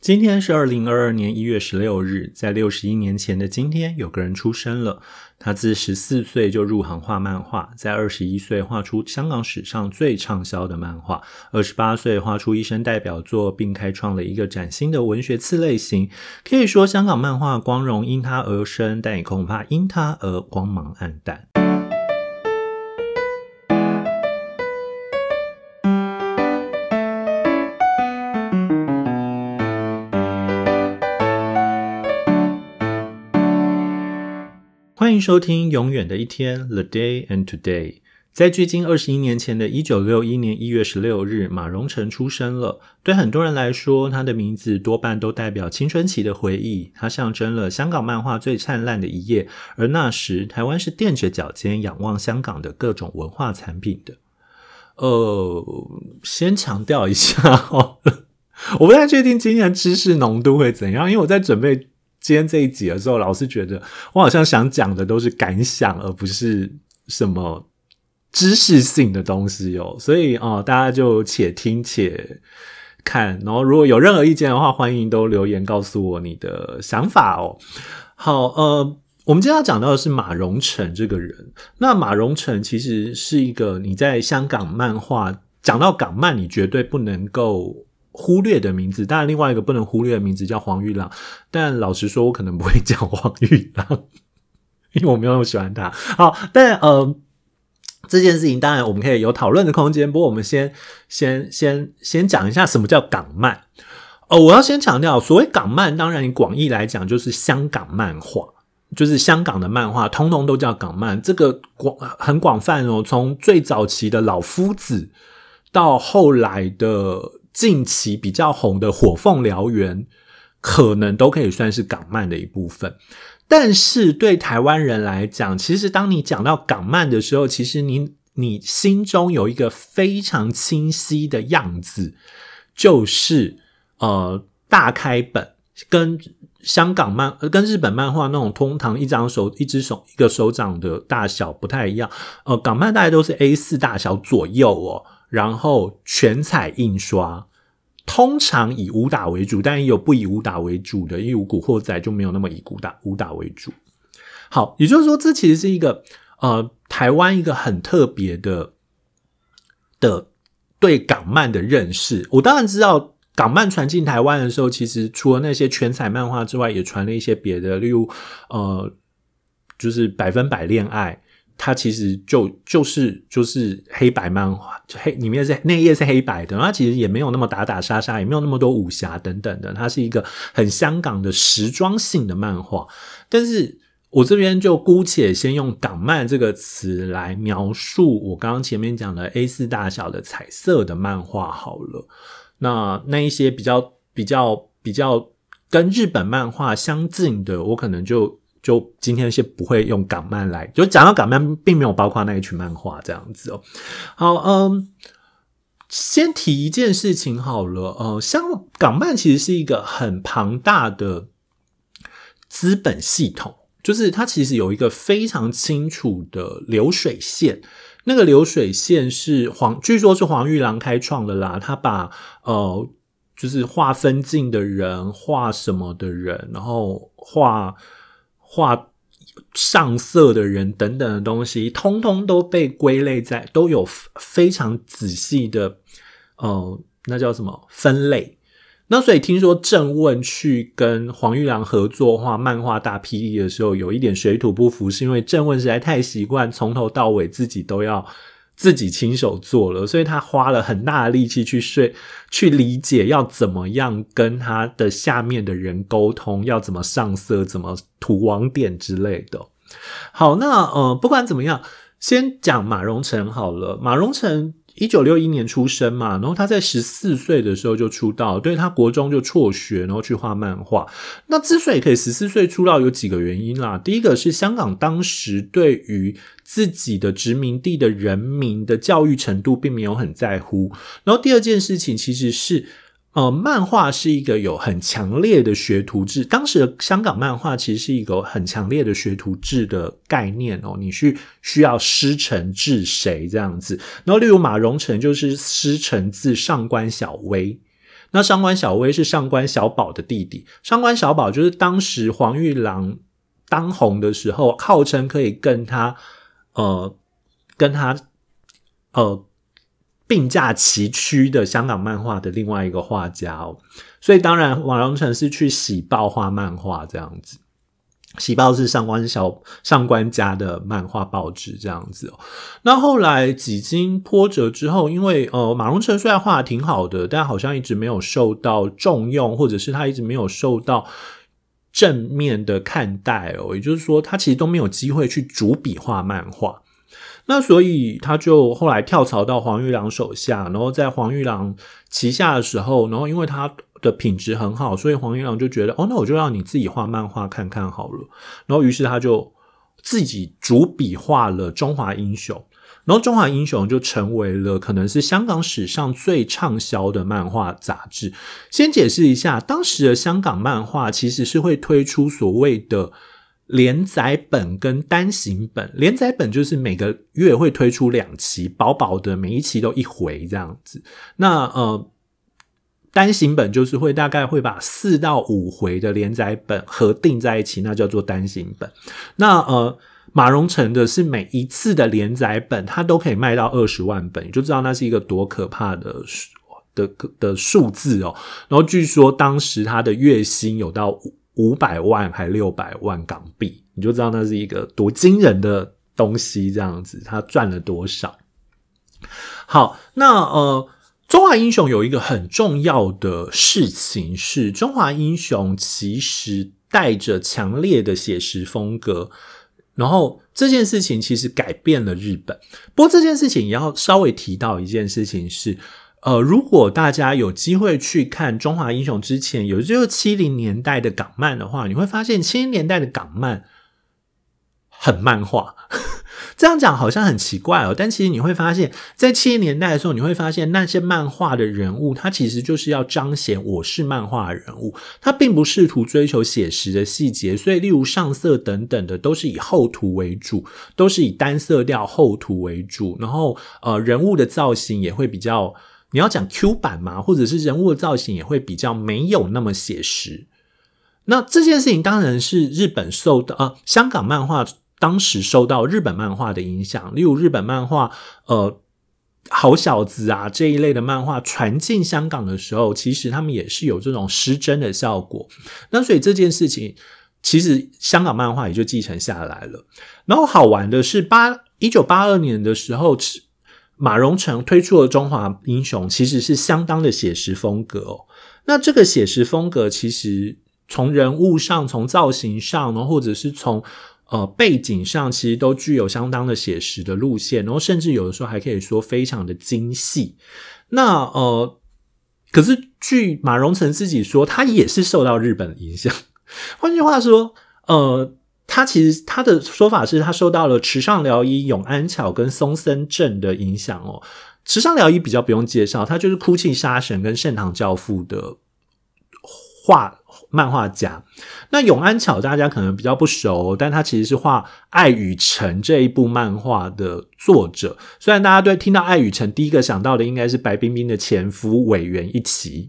今天是二零二二年一月十六日，在六十一年前的今天，有个人出生了。他自十四岁就入行画漫画，在二十一岁画出香港史上最畅销的漫画，二十八岁画出一生代表作，并开创了一个崭新的文学次类型。可以说，香港漫画光荣因他而生，但也恐怕因他而光芒暗淡。欢迎收听《永远的一天》（The Day and Today）。在距今二十一年前的一九六一年一月十六日，马荣成出生了。对很多人来说，他的名字多半都代表青春期的回忆。他象征了香港漫画最灿烂的一页，而那时台湾是垫着脚尖仰望香港的各种文化产品的。呃，先强调一下哦，我不太确定今天的知识浓度会怎样，因为我在准备。今天这一集的时候，老是觉得我好像想讲的都是感想，而不是什么知识性的东西哦。所以哦，大家就且听且看。然后如果有任何意见的话，欢迎都留言告诉我你的想法哦。好，呃，我们今天要讲到的是马荣成这个人。那马荣成其实是一个你在香港漫画讲到港漫，你绝对不能够。忽略的名字，当然另外一个不能忽略的名字叫黄玉郎，但老实说，我可能不会叫黄玉郎，因为我没有那么喜欢他。好，但呃，这件事情当然我们可以有讨论的空间。不过我们先先先先讲一下什么叫港漫。哦，我要先强调，所谓港漫，当然你广义来讲就是香港漫画，就是香港的漫画，通通都叫港漫。这个广很广泛哦，从最早期的老夫子到后来的。近期比较红的《火凤燎原》，可能都可以算是港漫的一部分。但是对台湾人来讲，其实当你讲到港漫的时候，其实你你心中有一个非常清晰的样子，就是呃大开本，跟香港漫、跟日本漫画那种通常一张手、一只手、一个手掌的大小不太一样。呃，港漫大概都是 A 四大小左右哦，然后全彩印刷。通常以武打为主，但也有不以武打为主的，因为《古惑仔》就没有那么以武打武打为主。好，也就是说，这其实是一个呃台湾一个很特别的的对港漫的认识。我当然知道港漫传进台湾的时候，其实除了那些全彩漫画之外，也传了一些别的，例如呃，就是百分百恋爱。它其实就就是就是黑白漫画，就黑里面是那页是黑白的，它其实也没有那么打打杀杀，也没有那么多武侠等等的，它是一个很香港的时装性的漫画。但是我这边就姑且先用港漫这个词来描述我刚刚前面讲的 A 四大小的彩色的漫画好了。那那一些比较比较比较跟日本漫画相近的，我可能就。就今天先不会用港漫来，就讲到港漫，并没有包括那一群漫画这样子哦。好，嗯，先提一件事情好了，呃，像港漫其实是一个很庞大的资本系统，就是它其实有一个非常清楚的流水线，那个流水线是黄，据说是黄玉郎开创的啦，他把呃，就是画分镜的人，画什么的人，然后画。画上色的人等等的东西，通通都被归类在，都有非常仔细的，呃，那叫什么分类？那所以听说郑问去跟黄玉良合作画漫画大霹雳的时候，有一点水土不服，是因为郑问实在太习惯从头到尾自己都要。自己亲手做了，所以他花了很大的力气去睡、去理解要怎么样跟他的下面的人沟通，要怎么上色、怎么涂网点之类的。好，那呃，不管怎么样，先讲马荣成好了。马荣成。一九六一年出生嘛，然后他在十四岁的时候就出道，对他国中就辍学，然后去画漫画。那之所以可以十四岁出道，有几个原因啦。第一个是香港当时对于自己的殖民地的人民的教育程度并没有很在乎，然后第二件事情其实是。呃，漫画是一个有很强烈的学徒制。当时的香港漫画其实是一个很强烈的学徒制的概念哦，你去需要师承至谁这样子。然后，例如马荣成就是师承自上官小薇。那上官小薇是上官小宝的弟弟。上官小宝就是当时黄玉郎当红的时候，号称可以跟他呃跟他呃并驾齐驱的香港漫画的另外一个画家哦。所以当然，马荣成是去喜报画漫画这样子。喜报是上官小上官家的漫画报纸这样子哦。那后来几经波折之后，因为呃马荣成虽然画的挺好的，但好像一直没有受到重用，或者是他一直没有受到正面的看待哦。也就是说，他其实都没有机会去主笔画漫画。那所以他就后来跳槽到黄玉郎手下，然后在黄玉郎旗下的时候，然后因为他。的品质很好，所以黄玉郎就觉得，哦，那我就让你自己画漫画看看好了。然后，于是他就自己主笔画了《中华英雄》，然后《中华英雄》就成为了可能是香港史上最畅销的漫画杂志。先解释一下，当时的香港漫画其实是会推出所谓的连载本跟单行本。连载本就是每个月会推出两期，薄薄的，每一期都一回这样子。那呃。单行本就是会大概会把四到五回的连载本合订在一起，那叫做单行本。那呃，马荣成的是每一次的连载本，它都可以卖到二十万本，你就知道那是一个多可怕的的的数字哦。然后据说当时他的月薪有到五百万还六百万港币，你就知道那是一个多惊人的东西。这样子，他赚了多少？好，那呃。中华英雄有一个很重要的事情是，中华英雄其实带着强烈的写实风格，然后这件事情其实改变了日本。不过这件事情也要稍微提到一件事情是，呃，如果大家有机会去看中华英雄之前，有就是七零年代的港漫的话，你会发现七零年代的港漫很漫画。这样讲好像很奇怪哦，但其实你会发现，在七零年代的时候，你会发现那些漫画的人物，他其实就是要彰显我是漫画人物，他并不试图追求写实的细节，所以例如上色等等的都是以厚涂为主，都是以单色调厚涂为主，然后呃人物的造型也会比较，你要讲 Q 版嘛，或者是人物的造型也会比较没有那么写实。那这件事情当然是日本受到呃香港漫画。当时受到日本漫画的影响，例如日本漫画，呃，好小子啊这一类的漫画传进香港的时候，其实他们也是有这种失真的效果。那所以这件事情，其实香港漫画也就继承下来了。然后好玩的是，八一九八二年的时候，马荣成推出的《中华英雄》，其实是相当的写实风格哦。那这个写实风格，其实从人物上、从造型上，然后或者是从呃，背景上其实都具有相当的写实的路线，然后甚至有的时候还可以说非常的精细。那呃，可是据马荣成自己说，他也是受到日本影响。换句话说，呃，他其实他的说法是他受到了池上辽一、永安巧跟松森正的影响哦。池上辽一比较不用介绍，他就是哭泣杀神跟盛唐教父的画。漫画家，那永安巧大家可能比较不熟，但他其实是画《爱与诚》这一部漫画的作者。虽然大家对听到《爱与诚》第一个想到的应该是白冰冰的前夫委员一起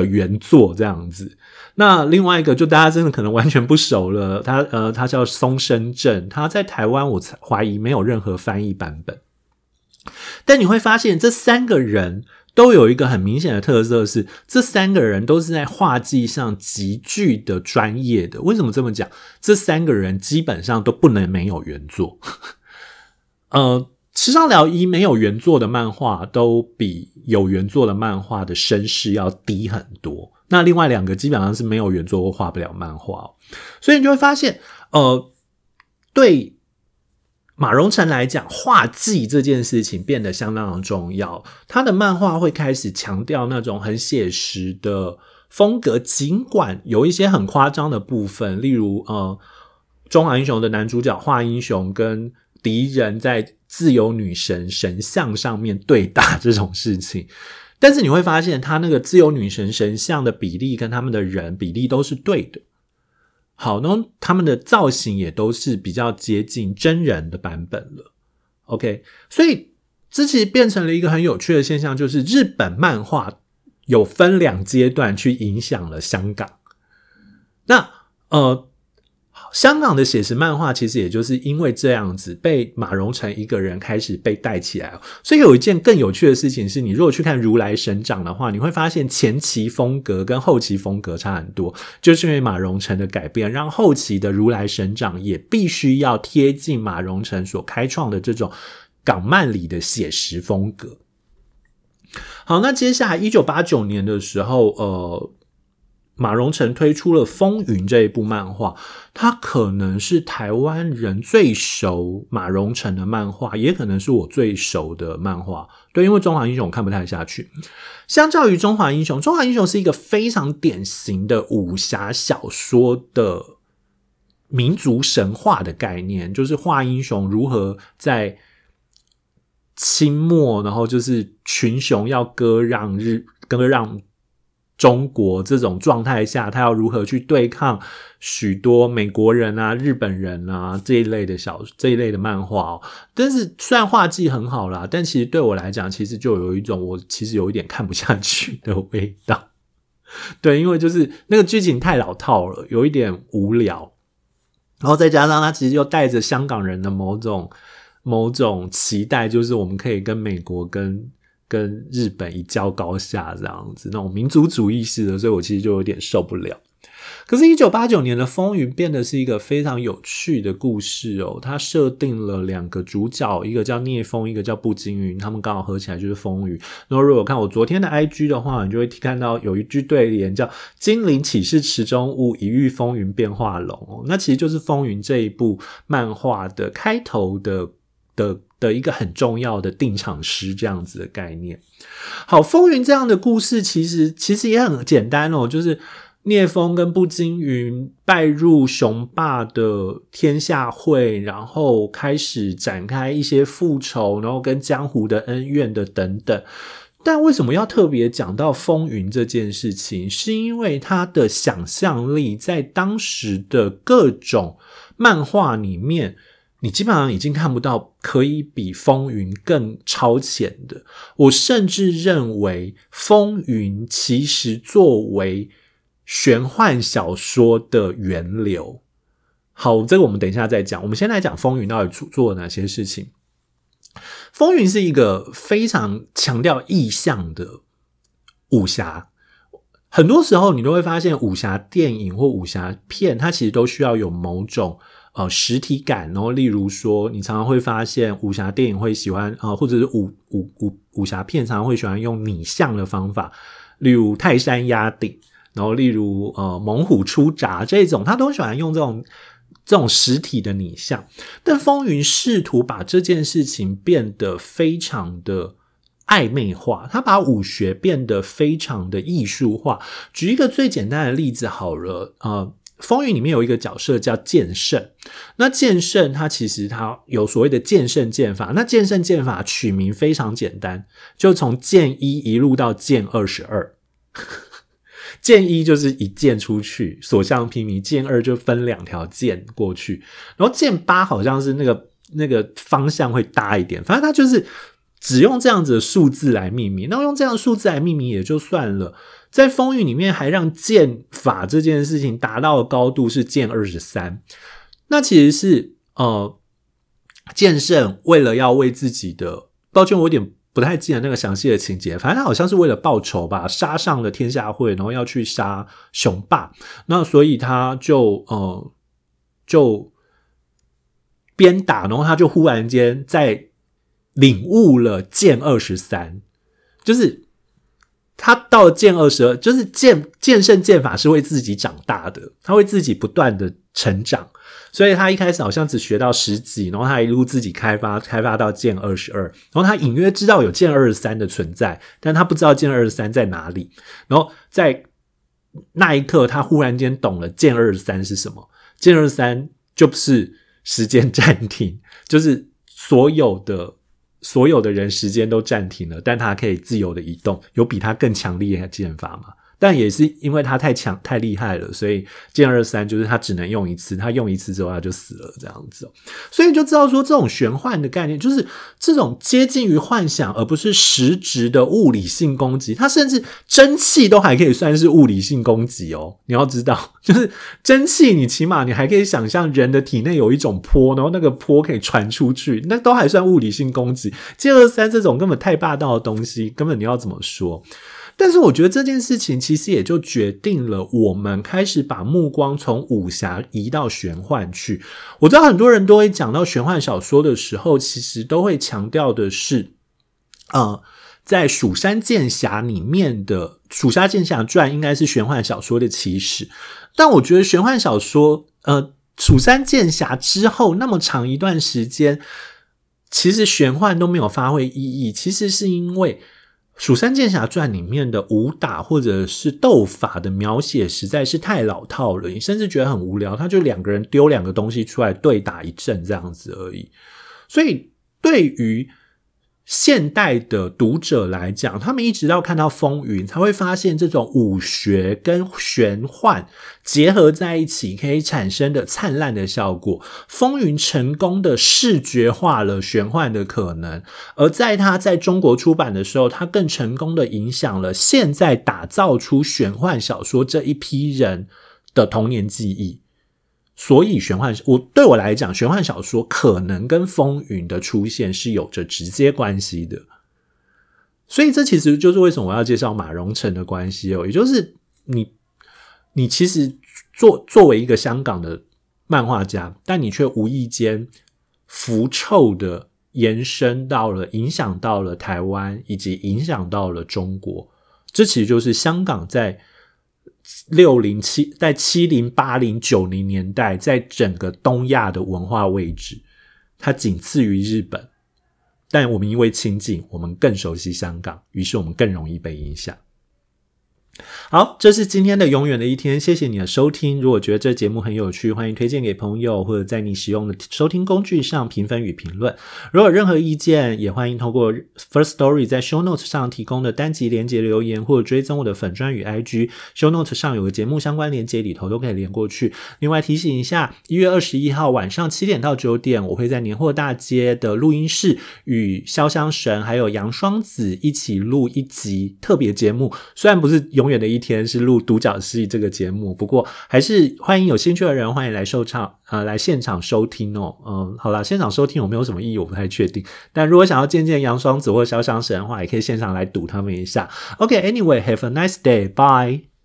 的原作这样子，那另外一个就大家真的可能完全不熟了。他呃，他叫松生正，他在台湾我怀疑没有任何翻译版本，但你会发现这三个人。都有一个很明显的特色，是这三个人都是在画技上极具的专业的。为什么这么讲？这三个人基本上都不能没有原作。呃，池上辽一没有原作的漫画，都比有原作的漫画的声势要低很多。那另外两个基本上是没有原作或画不了漫画，所以你就会发现，呃，对。马荣成来讲，画技这件事情变得相当的重要。他的漫画会开始强调那种很写实的风格，尽管有一些很夸张的部分，例如呃，《中华英雄》的男主角华英雄跟敌人在自由女神神像上面对打这种事情。但是你会发现，他那个自由女神神像的比例跟他们的人比例都是对的。好，那他们的造型也都是比较接近真人的版本了。OK，所以这其实变成了一个很有趣的现象，就是日本漫画有分两阶段去影响了香港。那呃。香港的写实漫画其实也就是因为这样子被马荣成一个人开始被带起来，所以有一件更有趣的事情是，你如果去看《如来神掌》的话，你会发现前期风格跟后期风格差很多，就是因为马荣成的改变，让后期的《如来神掌》也必须要贴近马荣成所开创的这种港漫里的写实风格。好，那接下来一九八九年的时候，呃。马荣成推出了《风云》这一部漫画，它可能是台湾人最熟马荣成的漫画，也可能是我最熟的漫画。对，因为《中华英雄》我看不太下去。相较于《中华英雄》，《中华英雄》是一个非常典型的武侠小说的民族神话的概念，就是画英雄如何在清末，然后就是群雄要割让日，割让。中国这种状态下，他要如何去对抗许多美国人啊、日本人啊这一类的小这一类的漫画哦？但是虽然画技很好啦，但其实对我来讲，其实就有一种我其实有一点看不下去的味道。对，因为就是那个剧情太老套了，有一点无聊。然后再加上他其实又带着香港人的某种某种期待，就是我们可以跟美国跟。跟日本一较高下这样子，那种民族主义式的，所以我其实就有点受不了。可是，一九八九年的《风云》变得是一个非常有趣的故事哦。它设定了两个主角，一个叫聂风，一个叫步惊云，他们刚好合起来就是风云。然后，如果看我昨天的 IG 的话，你就会看到有一句对联叫“金陵岂是池中物，一遇风云变化龙”。哦，那其实就是《风云》这一部漫画的开头的的。的一个很重要的定场诗这样子的概念。好，风云这样的故事其实其实也很简单哦，就是聂风跟步惊云拜入雄霸的天下会，然后开始展开一些复仇，然后跟江湖的恩怨的等等。但为什么要特别讲到风云这件事情？是因为他的想象力在当时的各种漫画里面。你基本上已经看不到可以比《风云》更超前的。我甚至认为，《风云》其实作为玄幻小说的源流。好，这个我们等一下再讲。我们先来讲《风云》到底做做了哪些事情。《风云》是一个非常强调意象的武侠。很多时候，你都会发现，武侠电影或武侠片，它其实都需要有某种。呃，实体感，然后例如说，你常常会发现武侠电影会喜欢啊，或者是武武武武侠片常常会喜欢用拟像的方法，例如泰山压顶，然后例如呃猛虎出闸这种，他都喜欢用这种这种实体的拟像。但风云试图把这件事情变得非常的暧昧化，他把武学变得非常的艺术化。举一个最简单的例子好了，呃。风云里面有一个角色叫剑圣，那剑圣他其实他有所谓的剑圣剑法，那剑圣剑法取名非常简单，就从剑一一路到剑二十二，剑一就是一剑出去所向披靡，剑二就分两条剑过去，然后剑八好像是那个那个方向会大一点，反正他就是只用这样子的数字来命名，那用这样数字来命名也就算了。在风云里面，还让剑法这件事情达到的高度是剑二十三。那其实是呃，剑圣为了要为自己的，抱歉，我有点不太记得那个详细的情节。反正他好像是为了报仇吧，杀上了天下会，然后要去杀雄霸。那所以他就呃，就边打，然后他就忽然间在领悟了剑二十三，就是。他到了剑二十二，就是剑剑圣剑法是为自己长大的，他会自己不断的成长，所以他一开始好像只学到十级，然后他一路自己开发，开发到剑二十二，然后他隐约知道有剑二十三的存在，但他不知道剑二十三在哪里。然后在那一刻，他忽然间懂了剑二十三是什么，剑二十三就是时间暂停，就是所有的。所有的人时间都暂停了，但他可以自由的移动，有比他更强烈的剑法吗？但也是因为他太强太厉害了，所以剑二三就是他只能用一次，他用一次之后他就死了这样子。所以就知道说这种玄幻的概念，就是这种接近于幻想而不是实质的物理性攻击。它甚至蒸汽都还可以算是物理性攻击哦。你要知道，就是蒸汽，你起码你还可以想象人的体内有一种波，然后那个波可以传出去，那都还算物理性攻击。剑二三这种根本太霸道的东西，根本你要怎么说？但是我觉得这件事情其实也就决定了我们开始把目光从武侠移到玄幻去。我知道很多人都会讲到玄幻小说的时候，其实都会强调的是，呃，在《蜀山剑侠》里面的《蜀山剑侠传》应该是玄幻小说的起始。但我觉得玄幻小说，呃，《蜀山剑侠》之后那么长一段时间，其实玄幻都没有发挥意义。其实是因为。《蜀山剑侠传》里面的武打或者是斗法的描写实在是太老套了，你甚至觉得很无聊。他就两个人丢两个东西出来对打一阵这样子而已，所以对于。现代的读者来讲，他们一直到看到《风云》，才会发现这种武学跟玄幻结合在一起，可以产生的灿烂的效果。《风云》成功的视觉化了玄幻的可能，而在他在中国出版的时候，他更成功的影响了现在打造出玄幻小说这一批人的童年记忆。所以，玄幻我对我来讲，玄幻小说可能跟风云的出现是有着直接关系的。所以，这其实就是为什么我要介绍马荣成的关系哦。也就是你，你其实作作为一个香港的漫画家，但你却无意间腐臭的延伸到了，影响到了台湾，以及影响到了中国。这其实就是香港在。六零七在七零八零九零年代，在整个东亚的文化位置，它仅次于日本。但我们因为亲近，我们更熟悉香港，于是我们更容易被影响。好，这是今天的永远的一天，谢谢你的收听。如果觉得这节目很有趣，欢迎推荐给朋友，或者在你使用的收听工具上评分与评论。如果有任何意见，也欢迎通过 First Story 在 Show Notes 上提供的单集连接留言，或者追踪我的粉专与 IG。Show Notes 上有个节目相关连接，里头都可以连过去。另外提醒一下，一月二十一号晚上七点到九点，我会在年货大街的录音室与潇湘神还有杨双子一起录一集特别节目。虽然不是永远的一天是录独角戏这个节目，不过还是欢迎有兴趣的人欢迎来收唱，呃，来现场收听哦。嗯，好啦，现场收听有没有什么意义，我不太确定。但如果想要见见杨双子或肖湘神的话，也可以现场来赌他们一下。OK，Anyway，have a nice day，bye。